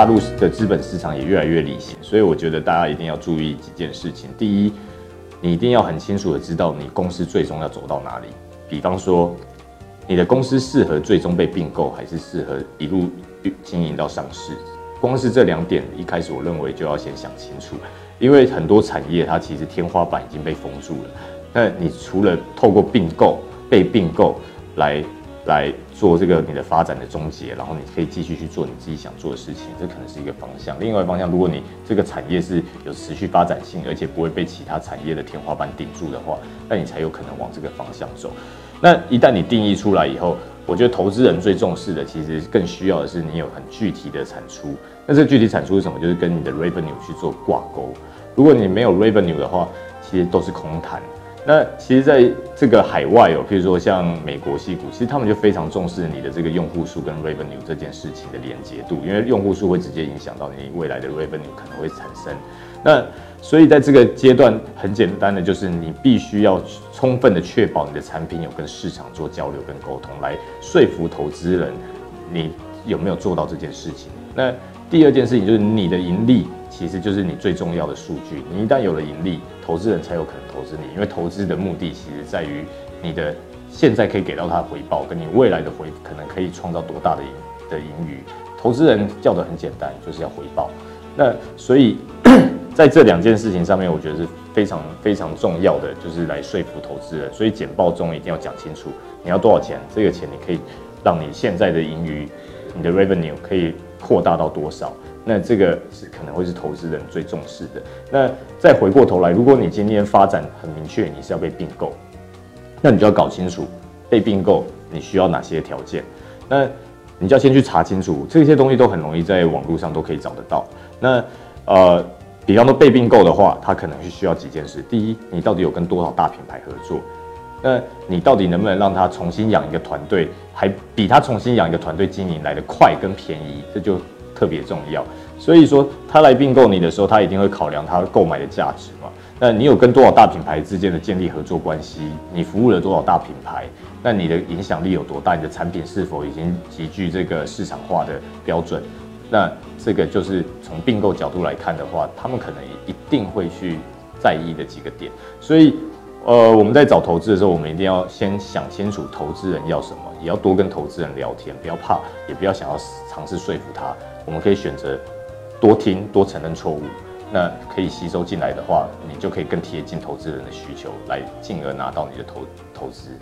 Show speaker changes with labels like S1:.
S1: 大陆的资本市场也越来越理性，所以我觉得大家一定要注意几件事情。第一，你一定要很清楚的知道你公司最终要走到哪里。比方说，你的公司适合最终被并购，还是适合一路经营到上市？光是这两点，一开始我认为就要先想清楚，因为很多产业它其实天花板已经被封住了。那你除了透过并购、被并购来来做这个你的发展的终结，然后你可以继续去做你自己想做的事情，这可能是一个方向。另外一方向，如果你这个产业是有持续发展性，而且不会被其他产业的天花板顶住的话，那你才有可能往这个方向走。那一旦你定义出来以后，我觉得投资人最重视的，其实更需要的是你有很具体的产出。那这具体产出是什么？就是跟你的 revenue 去做挂钩。如果你没有 revenue 的话，其实都是空谈。那其实，在这个海外哦，譬如说像美国、西股，其实他们就非常重视你的这个用户数跟 revenue 这件事情的连接度，因为用户数会直接影响到你未来的 revenue 可能会产生。那所以在这个阶段，很简单的就是你必须要充分的确保你的产品有跟市场做交流跟沟通，来说服投资人你有没有做到这件事情。那第二件事情就是你的盈利。其实就是你最重要的数据。你一旦有了盈利，投资人才有可能投资你。因为投资的目的其实在于你的现在可以给到他回报，跟你未来的回可能可以创造多大的盈的盈余。投资人叫的很简单，就是要回报。那所以 在这两件事情上面，我觉得是非常非常重要的，就是来说服投资人。所以简报中一定要讲清楚你要多少钱，这个钱你可以让你现在的盈余，你的 revenue 可以扩大到多少。那这个是可能会是投资人最重视的。那再回过头来，如果你今天发展很明确，你是要被并购，那你就要搞清楚被并购你需要哪些条件。那你就要先去查清楚，这些东西都很容易在网络上都可以找得到。那呃，比方说被并购的话，它可能是需要几件事。第一，你到底有跟多少大品牌合作？那你到底能不能让他重新养一个团队，还比他重新养一个团队经营来的快跟便宜？这就。特别重要，所以说他来并购你的时候，他一定会考量他购买的价值嘛。那你有跟多少大品牌之间的建立合作关系？你服务了多少大品牌？那你的影响力有多大？你的产品是否已经极具这个市场化的标准？那这个就是从并购角度来看的话，他们可能一定会去在意的几个点。所以，呃，我们在找投资的时候，我们一定要先想清楚投资人要什么，也要多跟投资人聊天，不要怕，也不要想要尝试说服他。我们可以选择多听、多承认错误，那可以吸收进来的话，你就可以更贴近投资人的需求，来进而拿到你的投投资。